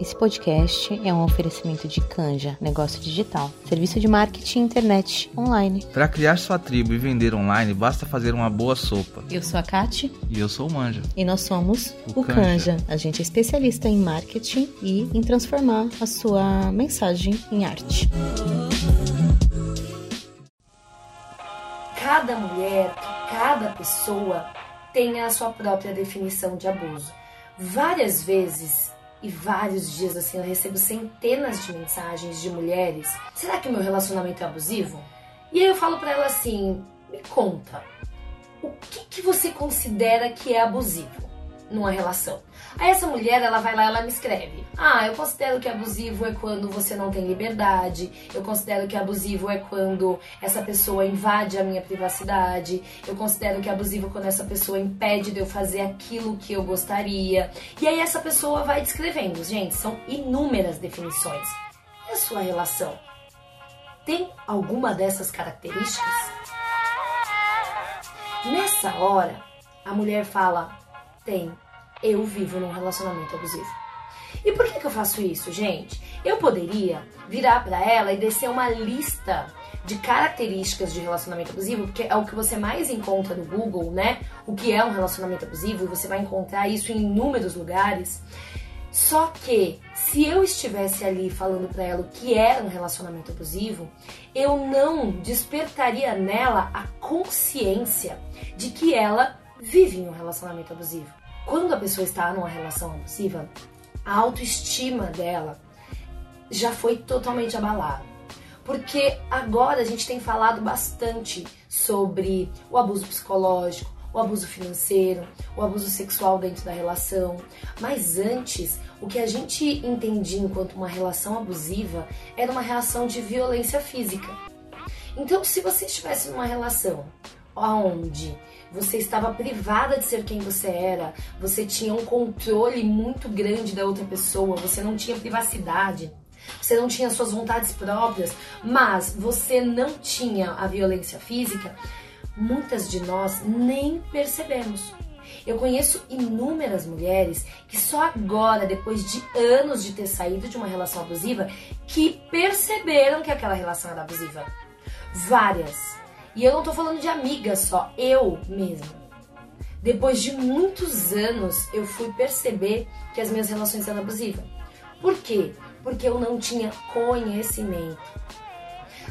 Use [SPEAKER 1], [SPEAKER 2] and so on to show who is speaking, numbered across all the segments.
[SPEAKER 1] Esse podcast é um oferecimento de Canja, negócio digital, serviço de marketing internet online.
[SPEAKER 2] Para criar sua tribo e vender online, basta fazer uma boa sopa.
[SPEAKER 1] Eu sou a Kati.
[SPEAKER 2] E eu sou o Manja.
[SPEAKER 1] E nós somos
[SPEAKER 2] o,
[SPEAKER 1] o
[SPEAKER 2] Canja.
[SPEAKER 1] Canja. A gente é especialista em marketing e em transformar a sua mensagem em arte.
[SPEAKER 3] Cada mulher, cada pessoa tem a sua própria definição de abuso. Várias vezes e vários dias assim eu recebo centenas de mensagens de mulheres. Será que meu relacionamento é abusivo? E aí eu falo para ela assim: me conta, o que, que você considera que é abusivo numa relação? Aí essa mulher, ela vai lá, ela me escreve: "Ah, eu considero que abusivo é quando você não tem liberdade. Eu considero que abusivo é quando essa pessoa invade a minha privacidade. Eu considero que abusivo é quando essa pessoa impede de eu fazer aquilo que eu gostaria". E aí essa pessoa vai descrevendo. Gente, são inúmeras definições. E a sua relação tem alguma dessas características? Nessa hora, a mulher fala: "Tem" eu vivo num relacionamento abusivo. E por que, que eu faço isso, gente? Eu poderia virar para ela e descer uma lista de características de relacionamento abusivo, porque é o que você mais encontra no Google, né? O que é um relacionamento abusivo, e você vai encontrar isso em inúmeros lugares. Só que se eu estivesse ali falando para ela o que era um relacionamento abusivo, eu não despertaria nela a consciência de que ela vive em um relacionamento abusivo. Quando a pessoa está numa relação abusiva, a autoestima dela já foi totalmente abalada. Porque agora a gente tem falado bastante sobre o abuso psicológico, o abuso financeiro, o abuso sexual dentro da relação. Mas antes, o que a gente entendia enquanto uma relação abusiva era uma relação de violência física. Então, se você estivesse numa relação onde você estava privada de ser quem você era, você tinha um controle muito grande da outra pessoa, você não tinha privacidade, você não tinha suas vontades próprias, mas você não tinha a violência física, muitas de nós nem percebemos. Eu conheço inúmeras mulheres que só agora, depois de anos de ter saído de uma relação abusiva, que perceberam que aquela relação era abusiva. Várias. E eu não tô falando de amigas só, eu mesma. Depois de muitos anos, eu fui perceber que as minhas relações eram abusivas. Por quê? Porque eu não tinha conhecimento.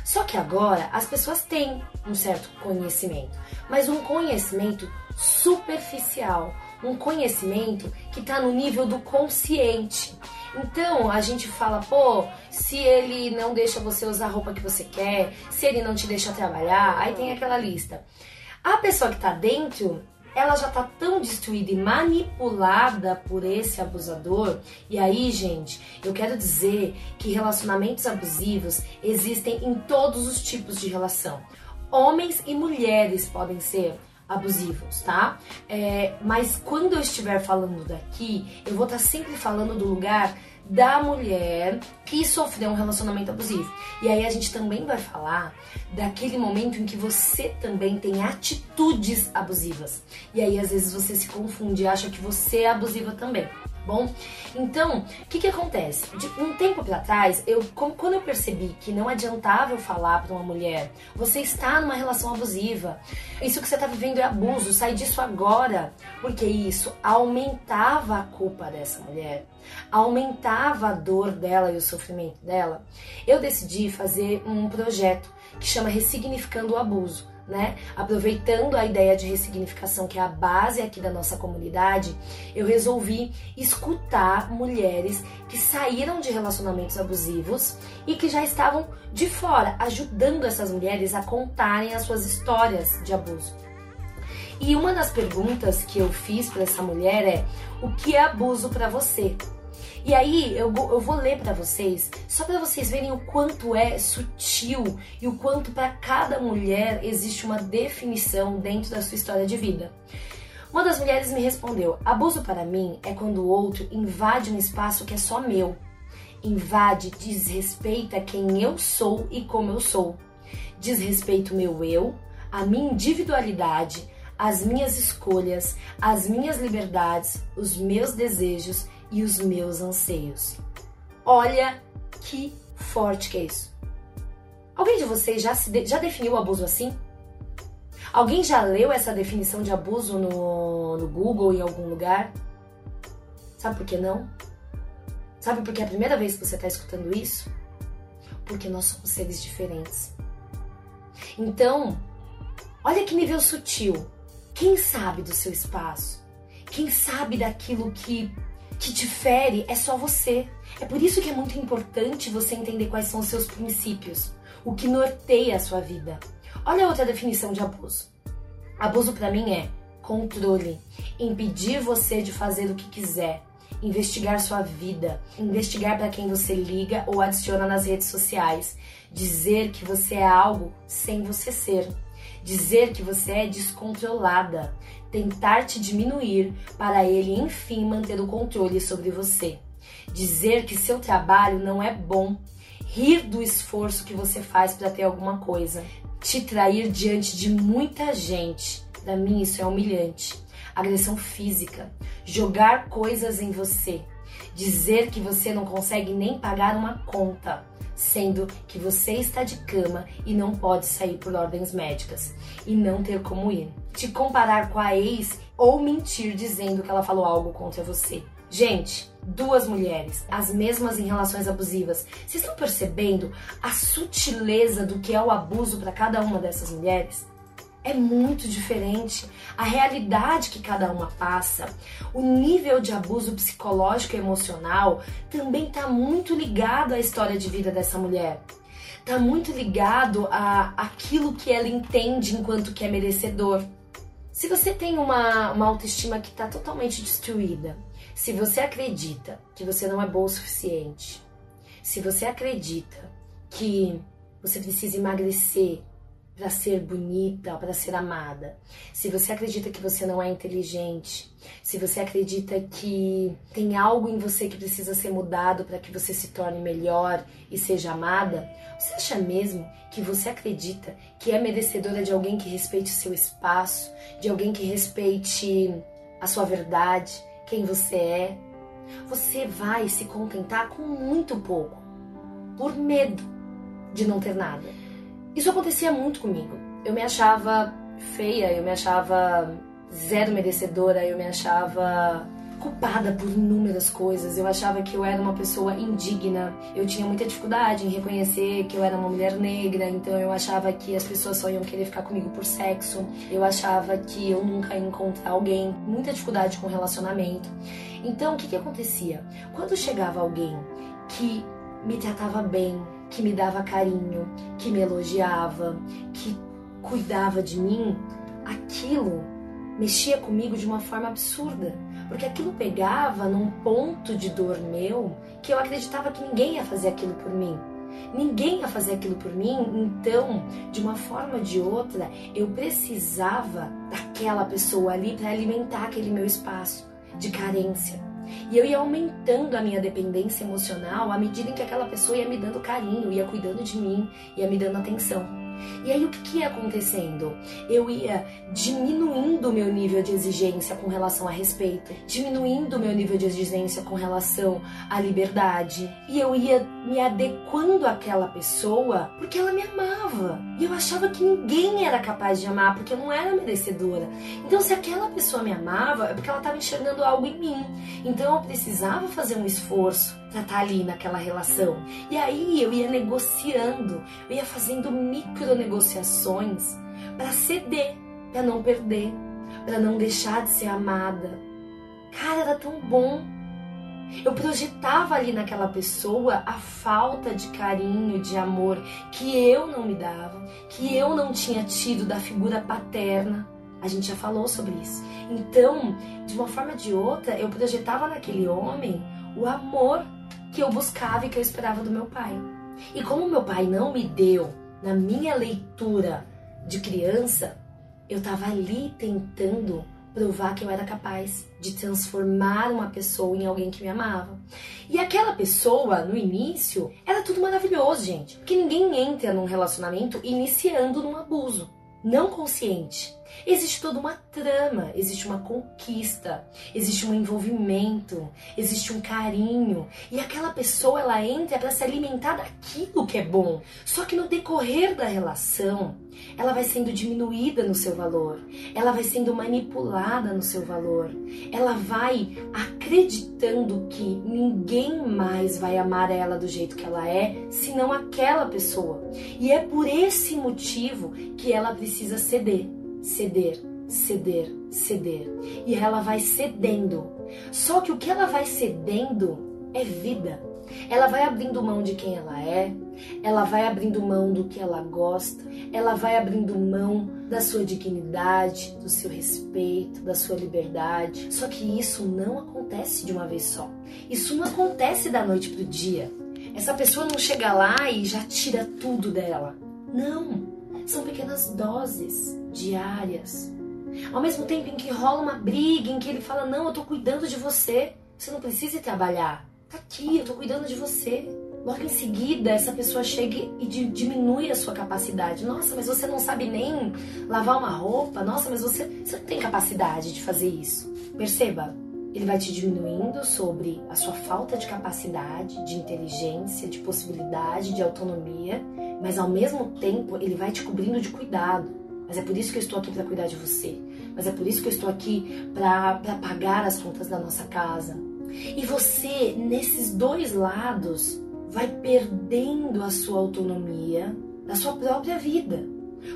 [SPEAKER 3] Só que agora as pessoas têm um certo conhecimento, mas um conhecimento superficial, um conhecimento que está no nível do consciente. Então a gente fala, pô, se ele não deixa você usar a roupa que você quer, se ele não te deixa trabalhar, aí tem aquela lista. A pessoa que tá dentro, ela já tá tão destruída e manipulada por esse abusador. E aí, gente, eu quero dizer que relacionamentos abusivos existem em todos os tipos de relação. Homens e mulheres podem ser abusivos, tá? É, mas quando eu estiver falando daqui, eu vou estar sempre falando do lugar da mulher que sofreu um relacionamento abusivo. E aí a gente também vai falar daquele momento em que você também tem atitudes abusivas. E aí às vezes você se confunde e acha que você é abusiva também bom? Então, o que que acontece? De um tempo para trás, eu quando eu percebi que não adiantava eu falar para uma mulher, você está numa relação abusiva, isso que você está vivendo é abuso, sai disso agora, porque isso aumentava a culpa dessa mulher, aumentava a dor dela e o sofrimento dela. Eu decidi fazer um projeto que chama Ressignificando o Abuso né? Aproveitando a ideia de ressignificação, que é a base aqui da nossa comunidade, eu resolvi escutar mulheres que saíram de relacionamentos abusivos e que já estavam de fora, ajudando essas mulheres a contarem as suas histórias de abuso. E uma das perguntas que eu fiz para essa mulher é: o que é abuso para você? E aí eu, eu vou ler para vocês, só para vocês verem o quanto é sutil e o quanto para cada mulher existe uma definição dentro da sua história de vida. Uma das mulheres me respondeu: abuso para mim é quando o outro invade um espaço que é só meu. Invade, desrespeita quem eu sou e como eu sou. Desrespeita o meu eu, a minha individualidade, as minhas escolhas, as minhas liberdades, os meus desejos e os meus anseios. Olha que forte que é isso. Alguém de vocês já, se de, já definiu o abuso assim? Alguém já leu essa definição de abuso no, no Google em algum lugar? Sabe por que não? Sabe por que é a primeira vez que você está escutando isso? Porque nós somos seres diferentes. Então, olha que nível sutil. Quem sabe do seu espaço? Quem sabe daquilo que, que te fere é só você. É por isso que é muito importante você entender quais são os seus princípios, o que norteia a sua vida. Olha outra definição de abuso. Abuso para mim é controle, impedir você de fazer o que quiser, investigar sua vida, investigar para quem você liga ou adiciona nas redes sociais, dizer que você é algo sem você ser, dizer que você é descontrolada, tentar te diminuir para ele enfim manter o controle sobre você, dizer que seu trabalho não é bom, rir do esforço que você faz para ter alguma coisa, te trair diante de muita gente. Para mim isso é humilhante. Agressão física, jogar coisas em você, dizer que você não consegue nem pagar uma conta, sendo que você está de cama e não pode sair por ordens médicas e não ter como ir. Te comparar com a ex ou mentir dizendo que ela falou algo contra você. Gente, duas mulheres, as mesmas em relações abusivas. Vocês estão percebendo a sutileza do que é o abuso para cada uma dessas mulheres? É muito diferente. A realidade que cada uma passa, o nível de abuso psicológico e emocional também está muito ligado à história de vida dessa mulher. Está muito ligado a aquilo que ela entende enquanto que é merecedor. Se você tem uma, uma autoestima que está totalmente destruída, se você acredita que você não é bom o suficiente, se você acredita que você precisa emagrecer para ser bonita, para ser amada. Se você acredita que você não é inteligente, se você acredita que tem algo em você que precisa ser mudado para que você se torne melhor e seja amada, você acha mesmo que você acredita que é merecedora de alguém que respeite seu espaço, de alguém que respeite a sua verdade, quem você é? Você vai se contentar com muito pouco, por medo de não ter nada. Isso acontecia muito comigo. Eu me achava feia, eu me achava zero merecedora, eu me achava culpada por inúmeras coisas. Eu achava que eu era uma pessoa indigna. Eu tinha muita dificuldade em reconhecer que eu era uma mulher negra, então eu achava que as pessoas só iam querer ficar comigo por sexo. Eu achava que eu nunca ia encontrar alguém. Muita dificuldade com relacionamento. Então, o que que acontecia? Quando chegava alguém que me tratava bem, que me dava carinho, que me elogiava, que cuidava de mim, aquilo mexia comigo de uma forma absurda, porque aquilo pegava num ponto de dor meu que eu acreditava que ninguém ia fazer aquilo por mim. Ninguém ia fazer aquilo por mim, então, de uma forma ou de outra, eu precisava daquela pessoa ali para alimentar aquele meu espaço de carência. E eu ia aumentando a minha dependência emocional à medida em que aquela pessoa ia me dando carinho, ia cuidando de mim, ia me dando atenção. E aí o que, que ia acontecendo? Eu ia diminuindo meu nível de exigência com relação a respeito, diminuindo meu nível de exigência com relação à liberdade. E eu ia me adequando àquela pessoa porque ela me amava. E eu achava que ninguém era capaz de amar porque eu não era merecedora. Então se aquela pessoa me amava é porque ela estava enxergando algo em mim. Então eu precisava fazer um esforço para estar tá ali naquela relação. E aí eu ia negociando, eu ia fazendo micro negociações para ceder, para não perder, para não deixar de ser amada. Cara, era tão bom. Eu projetava ali naquela pessoa a falta de carinho, de amor que eu não me dava, que eu não tinha tido da figura paterna. A gente já falou sobre isso. Então, de uma forma ou de outra, eu projetava naquele homem o amor que eu buscava e que eu esperava do meu pai. E como meu pai não me deu na minha leitura de criança, eu estava ali tentando provar que eu era capaz de transformar uma pessoa em alguém que me amava. E aquela pessoa, no início, era tudo maravilhoso, gente. Porque ninguém entra num relacionamento iniciando num abuso não consciente. Existe toda uma trama, existe uma conquista, existe um envolvimento, existe um carinho. E aquela pessoa ela entra para se alimentar daquilo que é bom. Só que no decorrer da relação, ela vai sendo diminuída no seu valor, ela vai sendo manipulada no seu valor, ela vai acreditando que ninguém mais vai amar ela do jeito que ela é, senão aquela pessoa. E é por esse motivo que ela precisa ceder, ceder, ceder, ceder. E ela vai cedendo. Só que o que ela vai cedendo é vida. Ela vai abrindo mão de quem ela é, ela vai abrindo mão do que ela gosta, ela vai abrindo mão da sua dignidade, do seu respeito, da sua liberdade. Só que isso não acontece de uma vez só. Isso não acontece da noite pro dia. Essa pessoa não chega lá e já tira tudo dela. Não. São pequenas doses diárias. Ao mesmo tempo em que rola uma briga, em que ele fala: Não, eu tô cuidando de você. Você não precisa ir trabalhar. Tá aqui, eu tô cuidando de você. Logo em seguida, essa pessoa chega e diminui a sua capacidade. Nossa, mas você não sabe nem lavar uma roupa? Nossa, mas você, você não tem capacidade de fazer isso. Perceba, ele vai te diminuindo sobre a sua falta de capacidade, de inteligência, de possibilidade, de autonomia, mas ao mesmo tempo ele vai te cobrindo de cuidado. Mas é por isso que eu estou aqui para cuidar de você. Mas é por isso que eu estou aqui para pagar as contas da nossa casa, e você, nesses dois lados, vai perdendo a sua autonomia da sua própria vida.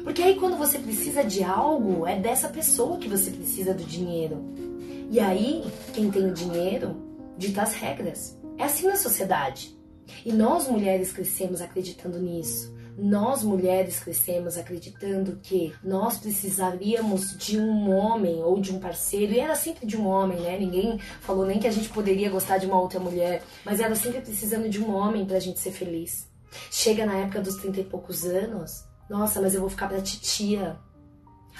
[SPEAKER 3] Porque aí quando você precisa de algo, é dessa pessoa que você precisa do dinheiro. E aí, quem tem o dinheiro dita as regras. É assim na sociedade. E nós mulheres crescemos acreditando nisso. Nós mulheres crescemos acreditando que nós precisaríamos de um homem ou de um parceiro, e era sempre de um homem, né? Ninguém falou nem que a gente poderia gostar de uma outra mulher, mas era sempre precisando de um homem pra gente ser feliz. Chega na época dos trinta e poucos anos, nossa, mas eu vou ficar pra titia.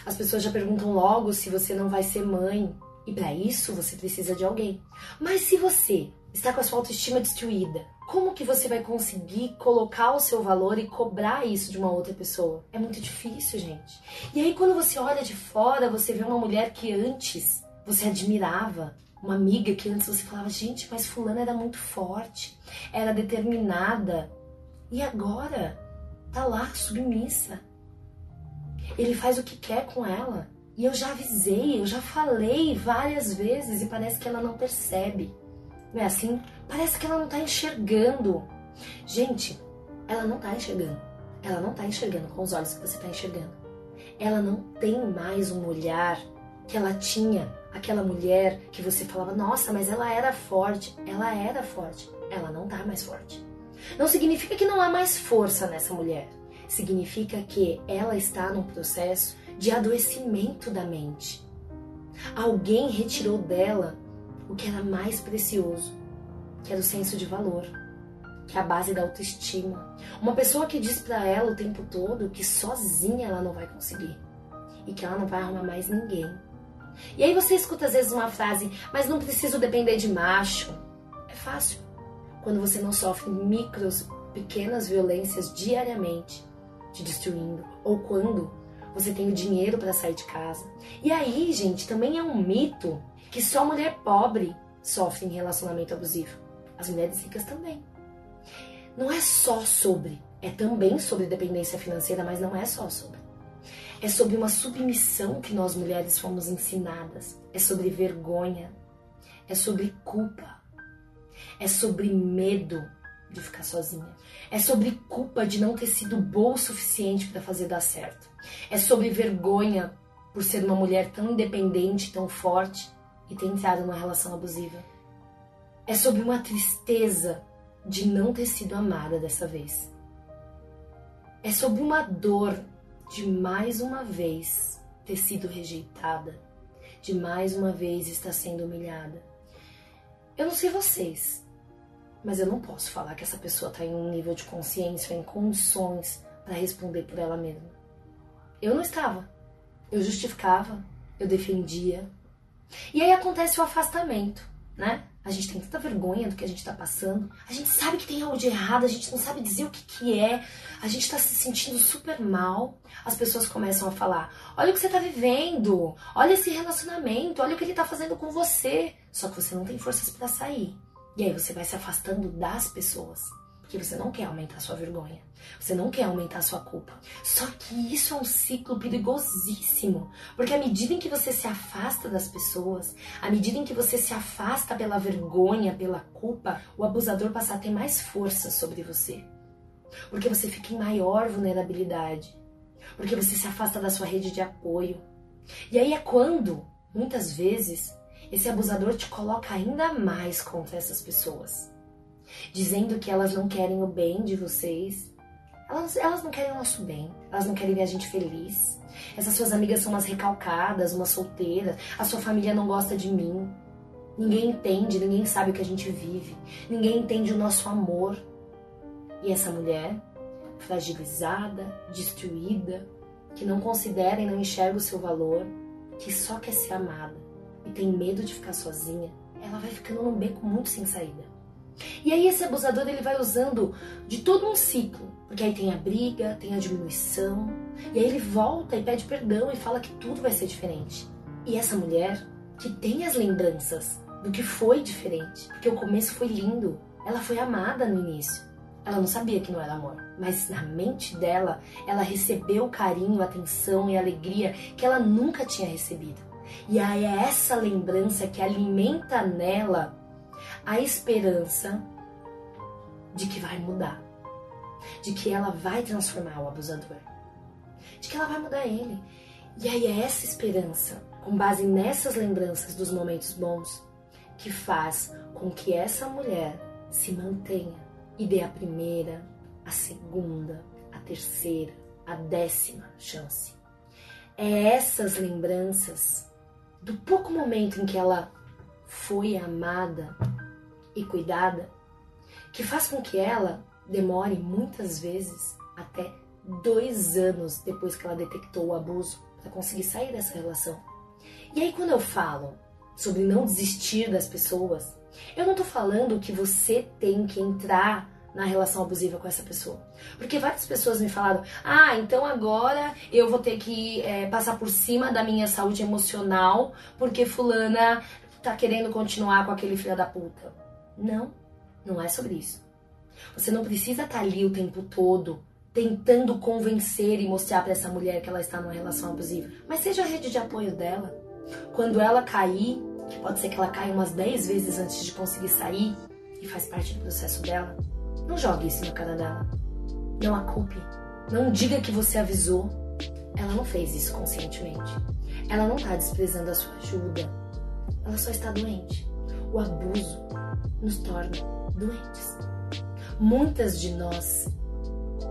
[SPEAKER 3] As pessoas já perguntam logo se você não vai ser mãe. E para isso você precisa de alguém. Mas se você está com a sua autoestima destruída, como que você vai conseguir colocar o seu valor e cobrar isso de uma outra pessoa? É muito difícil, gente. E aí quando você olha de fora, você vê uma mulher que antes você admirava, uma amiga que antes você falava, gente, mas fulana era muito forte, era determinada. E agora tá lá submissa. Ele faz o que quer com ela. E eu já avisei, eu já falei várias vezes e parece que ela não percebe. Não é assim? Parece que ela não tá enxergando. Gente, ela não tá enxergando. Ela não tá enxergando com os olhos que você tá enxergando. Ela não tem mais um olhar que ela tinha. Aquela mulher que você falava, nossa, mas ela era forte. Ela era forte. Ela não tá mais forte. Não significa que não há mais força nessa mulher. Significa que ela está num processo de adoecimento da mente. Alguém retirou dela o que era mais precioso, que era o senso de valor, que é a base da autoestima. Uma pessoa que diz para ela o tempo todo que sozinha ela não vai conseguir e que ela não vai arrumar mais ninguém. E aí você escuta às vezes uma frase, mas não preciso depender de macho. É fácil. Quando você não sofre micros, pequenas violências diariamente te destruindo, ou quando você tem o dinheiro para sair de casa. E aí, gente, também é um mito que só mulher pobre sofre em relacionamento abusivo. As mulheres ricas também. Não é só sobre, é também sobre dependência financeira, mas não é só sobre. É sobre uma submissão que nós mulheres fomos ensinadas. É sobre vergonha. É sobre culpa. É sobre medo de ficar sozinha. É sobre culpa de não ter sido boa o suficiente para fazer dar certo. É sobre vergonha por ser uma mulher tão independente, tão forte e ter entrado numa relação abusiva. É sobre uma tristeza de não ter sido amada dessa vez. É sobre uma dor de mais uma vez ter sido rejeitada, de mais uma vez estar sendo humilhada. Eu não sei vocês, mas eu não posso falar que essa pessoa está em um nível de consciência, em condições para responder por ela mesma. Eu não estava. Eu justificava, eu defendia, e aí acontece o afastamento, né? A gente tem tanta vergonha do que a gente tá passando. A gente sabe que tem algo de errado, a gente não sabe dizer o que, que é. A gente tá se sentindo super mal. As pessoas começam a falar: olha o que você tá vivendo, olha esse relacionamento, olha o que ele tá fazendo com você. Só que você não tem forças para sair. E aí você vai se afastando das pessoas. Porque você não quer aumentar sua vergonha. Você não quer aumentar sua culpa. Só que isso é um ciclo perigosíssimo. Porque à medida em que você se afasta das pessoas, à medida em que você se afasta pela vergonha, pela culpa, o abusador passa a ter mais força sobre você. Porque você fica em maior vulnerabilidade. Porque você se afasta da sua rede de apoio. E aí é quando, muitas vezes, esse abusador te coloca ainda mais contra essas pessoas dizendo que elas não querem o bem de vocês. Elas, elas não querem o nosso bem, elas não querem ver a gente feliz. Essas suas amigas são umas recalcadas, umas solteiras, a sua família não gosta de mim. Ninguém entende, ninguém sabe o que a gente vive, ninguém entende o nosso amor. E essa mulher, fragilizada, destruída, que não considera e não enxerga o seu valor, que só quer ser amada e tem medo de ficar sozinha, ela vai ficando num beco muito sem saída. E aí esse abusador ele vai usando de todo um ciclo, porque aí tem a briga, tem a diminuição, e aí ele volta e pede perdão e fala que tudo vai ser diferente. E essa mulher que tem as lembranças do que foi diferente, porque o começo foi lindo, ela foi amada no início. Ela não sabia que não era amor, mas na mente dela, ela recebeu carinho, atenção e alegria que ela nunca tinha recebido. E aí é essa lembrança que alimenta nela a esperança de que vai mudar, de que ela vai transformar o abusador, de que ela vai mudar ele. E aí é essa esperança, com base nessas lembranças dos momentos bons, que faz com que essa mulher se mantenha e dê a primeira, a segunda, a terceira, a décima chance. É essas lembranças do pouco momento em que ela foi amada e cuidada que faz com que ela demore muitas vezes até dois anos depois que ela detectou o abuso para conseguir sair dessa relação. E aí, quando eu falo sobre não desistir das pessoas, eu não tô falando que você tem que entrar na relação abusiva com essa pessoa. Porque várias pessoas me falaram: ah, então agora eu vou ter que é, passar por cima da minha saúde emocional porque Fulana tá querendo continuar com aquele filho da puta. Não, não é sobre isso. Você não precisa estar tá ali o tempo todo tentando convencer e mostrar para essa mulher que ela está numa relação abusiva. Mas seja a rede de apoio dela. Quando ela cair, que pode ser que ela caia umas 10 vezes antes de conseguir sair, e faz parte do processo dela, não jogue isso na cara dela. Não a culpe. Não diga que você avisou. Ela não fez isso conscientemente. Ela não está desprezando a sua ajuda. Ela só está doente. O abuso nos torna doentes. Muitas de nós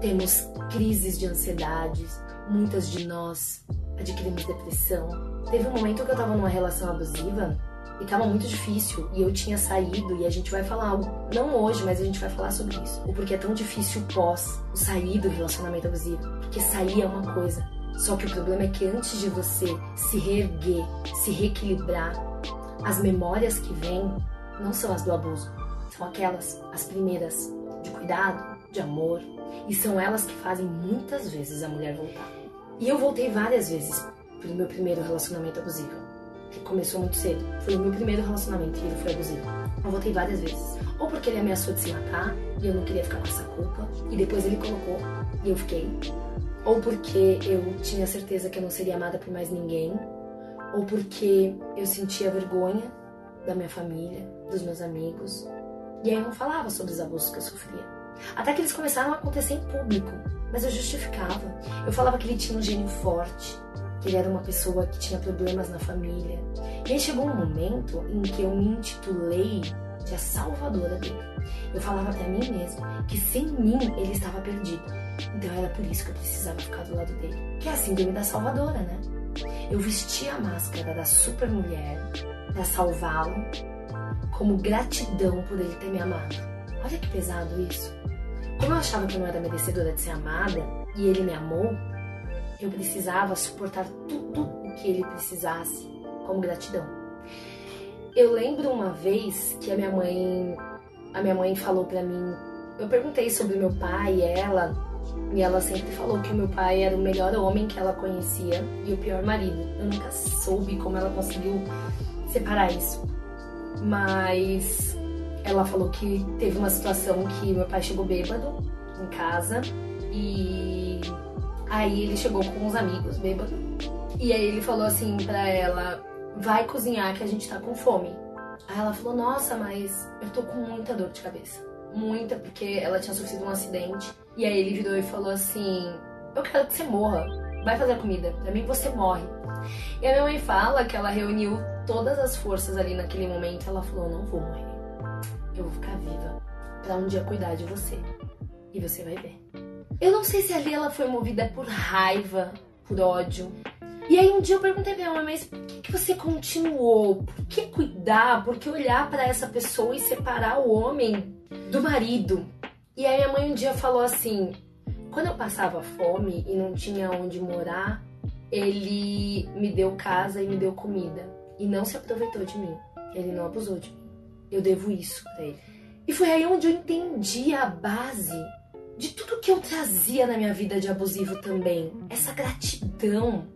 [SPEAKER 3] temos crises de ansiedades, muitas de nós adquirimos depressão. Teve um momento que eu tava numa relação abusiva e tava muito difícil e eu tinha saído e a gente vai falar não hoje, mas a gente vai falar sobre isso. O porquê é tão difícil pós o sair do relacionamento abusivo. Porque sair é uma coisa, só que o problema é que antes de você se reerguer, se reequilibrar, as memórias que vêm não são as do abuso, são aquelas, as primeiras, de cuidado, de amor, e são elas que fazem muitas vezes a mulher voltar. E eu voltei várias vezes pro meu primeiro relacionamento abusivo, começou muito cedo. Foi o meu primeiro relacionamento e ele foi abusivo. Eu voltei várias vezes. Ou porque ele ameaçou de se matar e eu não queria ficar com essa culpa, e depois ele colocou e eu fiquei. Ou porque eu tinha certeza que eu não seria amada por mais ninguém, ou porque eu sentia vergonha da minha família, dos meus amigos. E aí eu não falava sobre os abusos que eu sofria. Até que eles começaram a acontecer em público, mas eu justificava. Eu falava que ele tinha um gênio forte, ele era uma pessoa que tinha problemas na família. E aí chegou um momento em que eu me intitulei de a salvadora dele. Eu falava até a mim mesma que sem mim ele estava perdido. Então era por isso que eu precisava ficar do lado dele. Que é a síndrome da salvadora, né? Eu vesti a máscara da super mulher para salvá-lo, como gratidão por ele ter me amado. Olha que pesado isso. Como eu achava que eu não era merecedora de ser amada e ele me amou, eu precisava suportar tudo o que ele precisasse como gratidão. Eu lembro uma vez que a minha mãe, a minha mãe falou para mim, eu perguntei sobre meu pai e ela, e ela sempre falou que o meu pai era o melhor homem que ela conhecia e o pior marido. Eu nunca soube como ela conseguiu separar isso. Mas ela falou que teve uma situação que meu pai chegou bêbado em casa e aí ele chegou com uns amigos bêbado e aí ele falou assim pra ela: vai cozinhar que a gente tá com fome. Aí ela falou: nossa, mas eu tô com muita dor de cabeça. Muita, porque ela tinha sofrido um acidente. E aí ele virou e falou assim: eu quero que você morra. Vai fazer comida. Pra mim você morre. E a minha mãe fala que ela reuniu todas as forças ali naquele momento. Ela falou: não vou morrer. Eu vou ficar viva pra um dia cuidar de você. E você vai ver. Eu não sei se ali ela foi movida por raiva, por ódio. E aí um dia eu perguntei pra minha mãe, mas por que, você continuou? Por que cuidar? Por que olhar para essa pessoa e separar o homem do marido? E aí minha mãe um dia falou assim: quando eu passava fome e não tinha onde morar, ele me deu casa e me deu comida. E não se aproveitou de mim. Ele não abusou de mim. Eu devo isso pra ele. E foi aí onde eu entendi a base de tudo que eu trazia na minha vida de abusivo também. Essa gratidão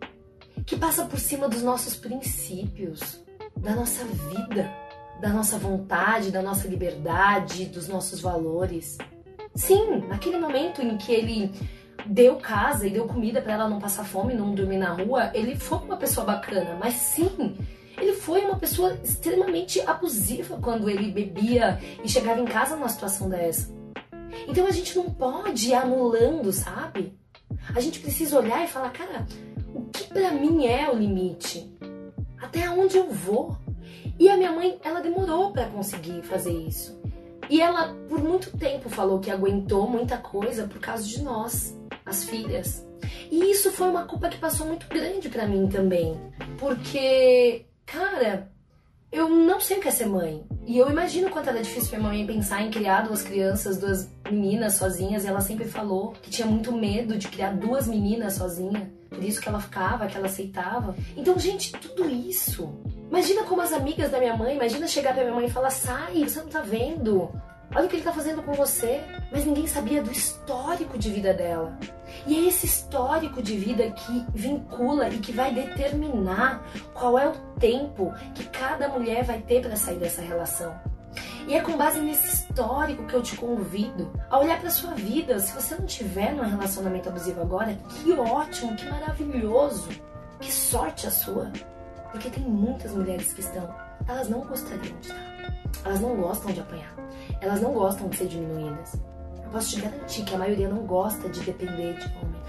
[SPEAKER 3] que passa por cima dos nossos princípios, da nossa vida, da nossa vontade, da nossa liberdade, dos nossos valores. Sim, naquele momento em que ele deu casa e deu comida para ela não passar fome, não dormir na rua, ele foi uma pessoa bacana, mas sim, ele foi uma pessoa extremamente abusiva quando ele bebia e chegava em casa numa situação dessa. Então a gente não pode ir anulando, sabe? A gente precisa olhar e falar, cara, o que para mim é o limite? Até onde eu vou? E a minha mãe, ela demorou para conseguir fazer isso. E ela, por muito tempo, falou que aguentou muita coisa por causa de nós, as filhas. E isso foi uma culpa que passou muito grande para mim também. Porque, cara, eu não sei o que é ser mãe. E eu imagino quanto era difícil pra minha mãe pensar em criar duas crianças, duas meninas sozinhas. E ela sempre falou que tinha muito medo de criar duas meninas sozinha. Por isso que ela ficava, que ela aceitava. Então, gente, tudo isso. Imagina como as amigas da minha mãe, imagina chegar pra minha mãe e falar: sai, você não tá vendo? Olha o que ele tá fazendo com você. Mas ninguém sabia do histórico de vida dela. E é esse histórico de vida que vincula e que vai determinar qual é o tempo que cada mulher vai ter para sair dessa relação. E é com base nesse histórico que eu te convido a olhar para sua vida. Se você não tiver num relacionamento abusivo agora, que ótimo, que maravilhoso. Que sorte a sua. Porque tem muitas mulheres que estão, elas não gostariam de estar. Elas não gostam de apanhar. Elas não gostam de ser diminuídas. Eu posso te garantir que a maioria não gosta de depender de homem.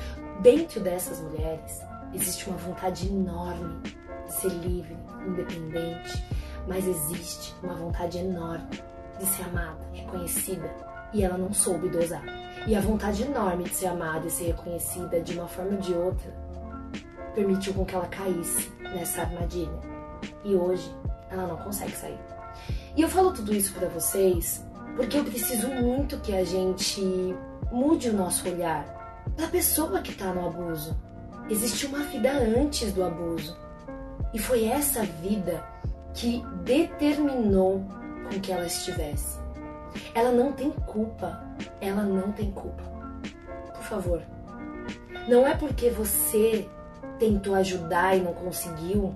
[SPEAKER 3] Dentro dessas mulheres existe uma vontade enorme de ser livre, independente, mas existe uma vontade enorme de ser amada, reconhecida, e ela não soube dosar. E a vontade enorme de ser amada e ser reconhecida de uma forma ou de outra permitiu com que ela caísse nessa armadilha. E hoje ela não consegue sair. E eu falo tudo isso para vocês porque eu preciso muito que a gente mude o nosso olhar para a pessoa que está no abuso. Existe uma vida antes do abuso. E foi essa vida que determinou com que ela estivesse. Ela não tem culpa. Ela não tem culpa. Por favor. Não é porque você tentou ajudar e não conseguiu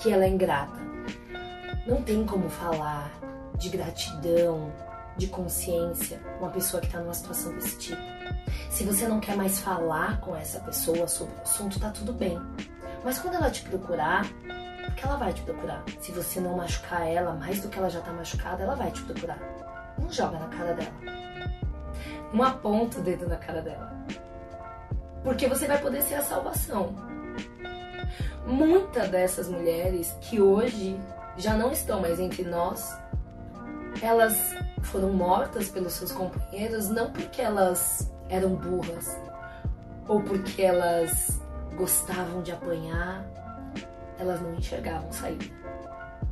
[SPEAKER 3] que ela é ingrata. Não tem como falar de gratidão, de consciência, uma pessoa que está numa situação desse tipo. Se você não quer mais falar com essa pessoa sobre o assunto, tá tudo bem. Mas quando ela te procurar, porque ela vai te procurar. Se você não machucar ela mais do que ela já tá machucada, ela vai te procurar. Não joga na cara dela. Não aponta o dedo na cara dela. Porque você vai poder ser a salvação. Muitas dessas mulheres que hoje já não estão mais entre nós, elas foram mortas pelos seus companheiros não porque elas eram burras ou porque elas gostavam de apanhar, elas não enxergavam saída.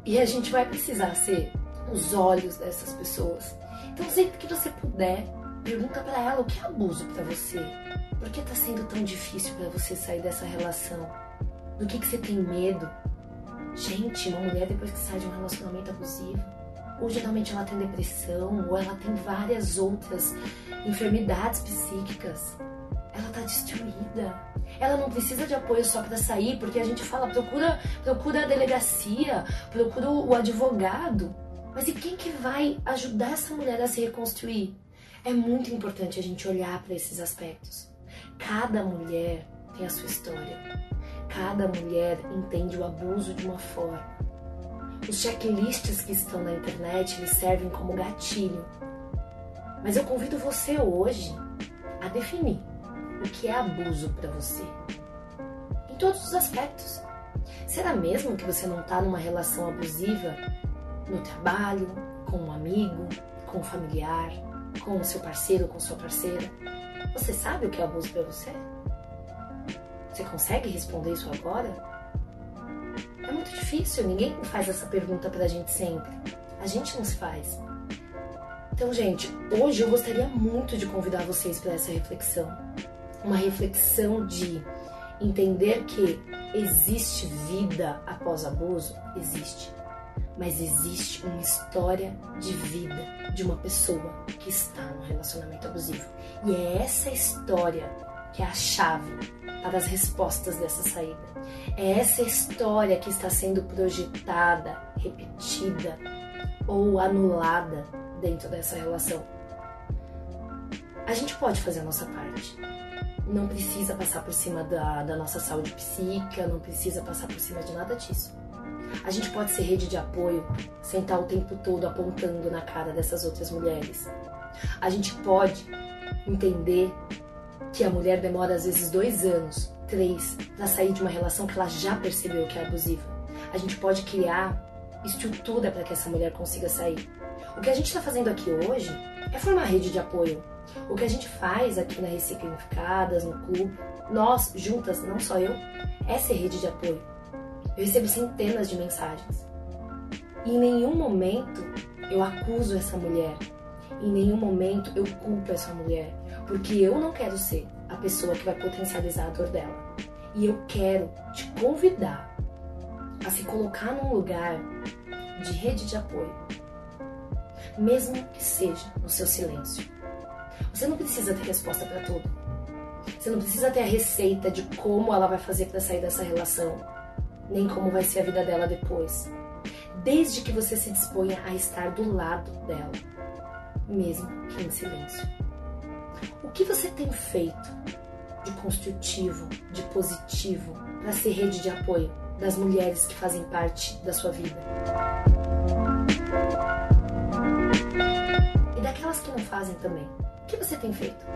[SPEAKER 3] E a gente vai precisar ser os olhos dessas pessoas. Então, sempre que você puder, pergunta para ela o que é abuso para você. Por que tá sendo tão difícil para você sair dessa relação? Do que, que você tem medo? Gente, uma mulher depois que sai de um relacionamento abusivo, ou geralmente ela tem depressão, ou ela tem várias outras enfermidades psíquicas. Ela tá destruída. Ela não precisa de apoio só para sair, porque a gente fala, procura, procura a delegacia, procura o advogado. Mas e quem que vai ajudar essa mulher a se reconstruir? É muito importante a gente olhar para esses aspectos. Cada mulher tem a sua história. Cada mulher entende o abuso de uma forma. Os checklists que estão na internet eles servem como gatilho. Mas eu convido você hoje a definir o que é abuso para você. Em todos os aspectos. Será mesmo que você não está numa relação abusiva no trabalho, com um amigo, com um familiar, com o seu parceiro, com sua parceira? Você sabe o que é abuso para você? Você consegue responder isso agora? É muito difícil, ninguém faz essa pergunta pra gente sempre. A gente não se faz. Então, gente, hoje eu gostaria muito de convidar vocês para essa reflexão. Uma reflexão de entender que existe vida após abuso? Existe. Mas existe uma história de vida de uma pessoa que está no relacionamento abusivo. E é essa história que é a chave para as respostas dessa saída. É essa história que está sendo projetada, repetida ou anulada dentro dessa relação. A gente pode fazer a nossa parte. Não precisa passar por cima da, da nossa saúde psíquica, não precisa passar por cima de nada disso. A gente pode ser rede de apoio, sentar o tempo todo apontando na cara dessas outras mulheres. A gente pode entender que a mulher demora às vezes dois anos, três, para sair de uma relação que ela já percebeu que é abusiva. A gente pode criar estrutura para que essa mulher consiga sair. O que a gente está fazendo aqui hoje é formar rede de apoio. O que a gente faz aqui na Reciclificadas, no clube, nós juntas, não só eu, é ser rede de apoio. Eu recebo centenas de mensagens. E em nenhum momento eu acuso essa mulher. Em nenhum momento eu culpo essa mulher. Porque eu não quero ser a pessoa que vai potencializar a dor dela. E eu quero te convidar a se colocar num lugar de rede de apoio, mesmo que seja no seu silêncio. Você não precisa ter resposta para tudo. Você não precisa ter a receita de como ela vai fazer para sair dessa relação, nem como vai ser a vida dela depois. Desde que você se disponha a estar do lado dela, mesmo que em silêncio. O que você tem feito de construtivo, de positivo, para ser rede de apoio das mulheres que fazem parte da sua vida? E daquelas que não fazem também. O que você tem feito?